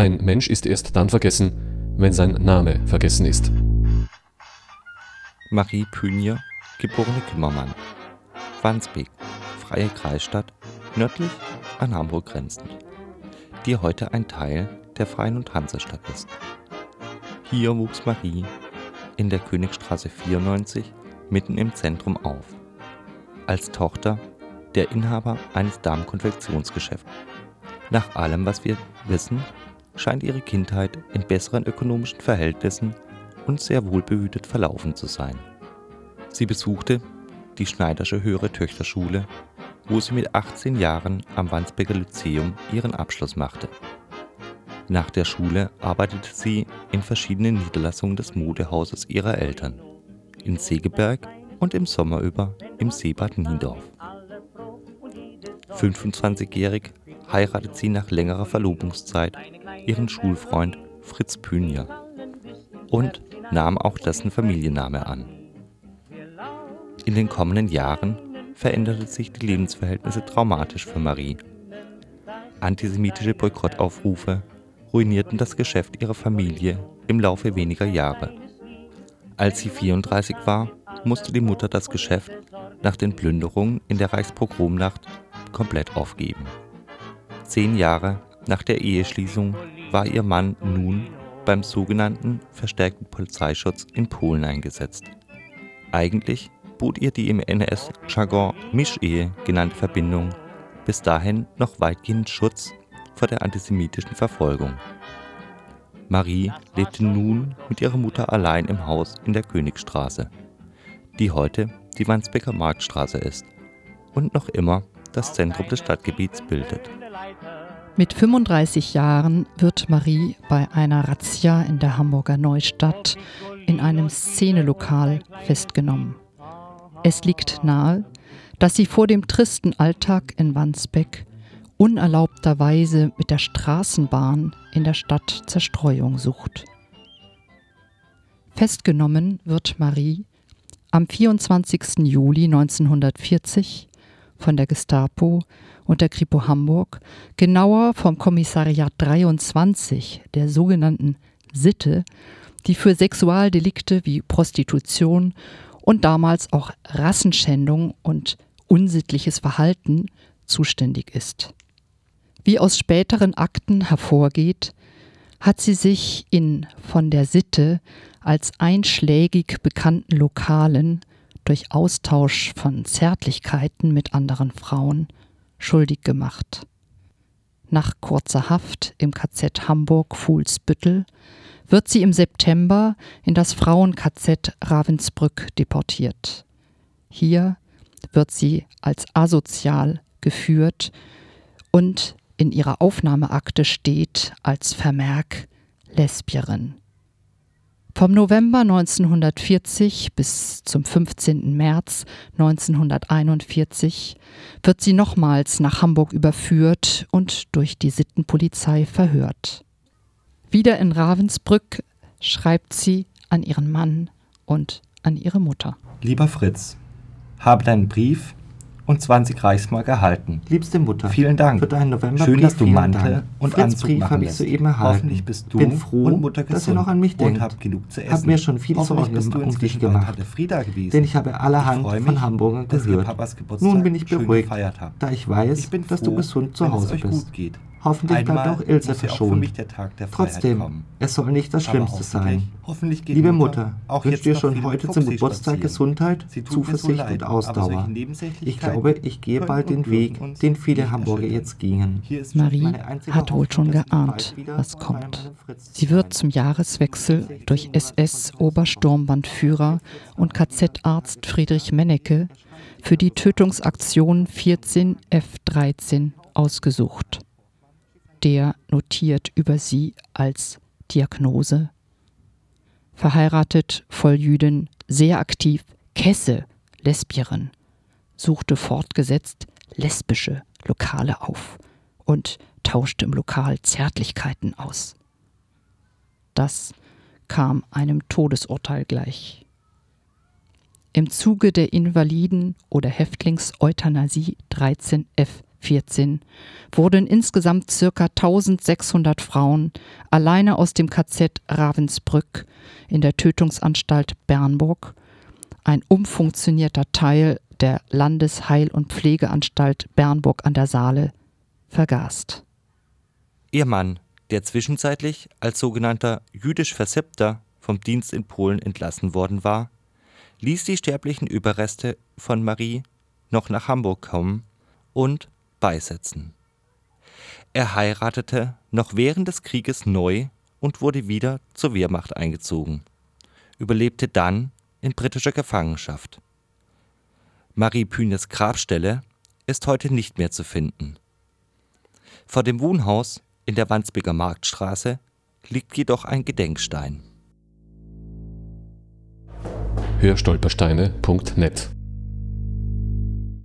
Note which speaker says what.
Speaker 1: Ein Mensch ist erst dann vergessen, wenn sein Name vergessen ist.
Speaker 2: Marie Pünier, geborene Kümmermann. Wandsbek, freie Kreisstadt, nördlich an Hamburg grenzend, die heute ein Teil der Freien und Hansestadt ist. Hier wuchs Marie in der Königstraße 94 mitten im Zentrum auf, als Tochter der Inhaber eines Damenkonfektionsgeschäfts. Nach allem, was wir wissen, scheint ihre Kindheit in besseren ökonomischen Verhältnissen und sehr wohlbehütet verlaufen zu sein. Sie besuchte die Schneidersche Höhere Töchterschule, wo sie mit 18 Jahren am Wandsbeker Lyzeum ihren Abschluss machte. Nach der Schule arbeitete sie in verschiedenen Niederlassungen des Modehauses ihrer Eltern, in Segeberg und im Sommer über im Seebad Niendorf. 25-jährig heiratet sie nach längerer Verlobungszeit ihren Schulfreund Fritz Pünier und nahm auch dessen Familienname an. In den kommenden Jahren veränderten sich die Lebensverhältnisse traumatisch für Marie. Antisemitische Boykottaufrufe ruinierten das Geschäft ihrer Familie im Laufe weniger Jahre. Als sie 34 war, musste die Mutter das Geschäft nach den Plünderungen in der Reichspogromnacht komplett aufgeben. Zehn Jahre nach der Eheschließung war ihr Mann nun beim sogenannten verstärkten Polizeischutz in Polen eingesetzt. Eigentlich bot ihr die im NS-Jargon Mischehe genannte Verbindung bis dahin noch weitgehend Schutz vor der antisemitischen Verfolgung. Marie lebte nun mit ihrer Mutter allein im Haus in der Königstraße, die heute die Wandsbeker Marktstraße ist und noch immer das Zentrum des Stadtgebiets bildet.
Speaker 3: Mit 35 Jahren wird Marie bei einer Razzia in der Hamburger Neustadt in einem Szenelokal festgenommen. Es liegt nahe, dass sie vor dem tristen Alltag in Wandsbek unerlaubterweise mit der Straßenbahn in der Stadt Zerstreuung sucht. Festgenommen wird Marie am 24. Juli 1940 von der Gestapo und der Kripo Hamburg, genauer vom Kommissariat 23 der sogenannten Sitte, die für Sexualdelikte wie Prostitution und damals auch Rassenschändung und unsittliches Verhalten zuständig ist. Wie aus späteren Akten hervorgeht, hat sie sich in von der Sitte als einschlägig bekannten Lokalen durch Austausch von Zärtlichkeiten mit anderen Frauen schuldig gemacht. Nach kurzer Haft im KZ Hamburg-Fuhlsbüttel wird sie im September in das Frauen-KZ Ravensbrück deportiert. Hier wird sie als asozial geführt und in ihrer Aufnahmeakte steht als Vermerk Lesbierin. Vom November 1940 bis zum 15. März 1941 wird sie nochmals nach Hamburg überführt und durch die Sittenpolizei verhört. Wieder in Ravensbrück schreibt sie an ihren Mann und an ihre Mutter.
Speaker 2: Lieber Fritz, habe deinen Brief und 20 Reichsmark erhalten.
Speaker 4: Liebste Mutter,
Speaker 2: vielen Dank.
Speaker 4: Für deinen November
Speaker 2: Schön, dass du Mantel und
Speaker 4: Fritz
Speaker 2: Anzug
Speaker 4: Brief
Speaker 2: machen
Speaker 4: ich soeben erhalten.
Speaker 2: Hoffentlich bist du
Speaker 4: Bin froh,
Speaker 2: und Mutter
Speaker 4: dass ihr noch an mich
Speaker 2: und
Speaker 4: denkt.
Speaker 2: habt genug zu essen.
Speaker 4: Hab mir schon viel Sorgen um dich gemacht. Denn ich habe allerhand
Speaker 2: Ich freu
Speaker 4: von
Speaker 2: mich,
Speaker 4: Hamburgern
Speaker 2: dass ihr
Speaker 4: gehört.
Speaker 2: Papas Geburtstag
Speaker 4: Nun bin ich beruhigt, da ich weiß,
Speaker 2: Ich bin
Speaker 4: dass du
Speaker 2: froh,
Speaker 4: gesund zu Hause bist. Hoffentlich
Speaker 2: Einmal
Speaker 4: bleibt auch Ilse verschont.
Speaker 2: mich der Tag der Freiheit
Speaker 4: Trotzdem,
Speaker 2: kommen.
Speaker 4: es soll nicht das Schlimmste sein.
Speaker 2: hoffentlich-
Speaker 4: Liebe
Speaker 2: Mutter auch
Speaker 4: wünsche dir schon heute zum Geburtstag. Gesundheit,
Speaker 2: mir so
Speaker 4: Zuversicht
Speaker 2: leid,
Speaker 4: und Ausdauer. Ich glaube, ich gehe bald den Weg, den viele Hamburger jetzt gingen.
Speaker 3: Marie hat wohl schon geahnt, was kommt. Sie wird zum Jahreswechsel durch SS-Obersturmbandführer und KZ-Arzt Friedrich Mennecke für die Tötungsaktion 14 F13 ausgesucht. Der notiert über sie als Diagnose verheiratet, Volljüdin, sehr aktiv, Kesse, Lesbierin, suchte fortgesetzt lesbische Lokale auf und tauschte im Lokal Zärtlichkeiten aus. Das kam einem Todesurteil gleich. Im Zuge der Invaliden- oder Häftlings-Euthanasie 13F 1914 wurden insgesamt circa 1600 Frauen alleine aus dem KZ Ravensbrück in der Tötungsanstalt Bernburg, ein umfunktionierter Teil der Landesheil- und Pflegeanstalt Bernburg an der Saale, vergast.
Speaker 2: Ihr Mann, der zwischenzeitlich als sogenannter jüdisch Versippter vom Dienst in Polen entlassen worden war, ließ die sterblichen Überreste von Marie noch nach Hamburg kommen und beisetzen. Er heiratete noch während des Krieges neu und wurde wieder zur Wehrmacht eingezogen, überlebte dann in britischer Gefangenschaft. Marie Pünes Grabstelle ist heute nicht mehr zu finden. Vor dem Wohnhaus in der Wandsbeker Marktstraße liegt jedoch ein Gedenkstein.
Speaker 1: Hörstolpersteine.net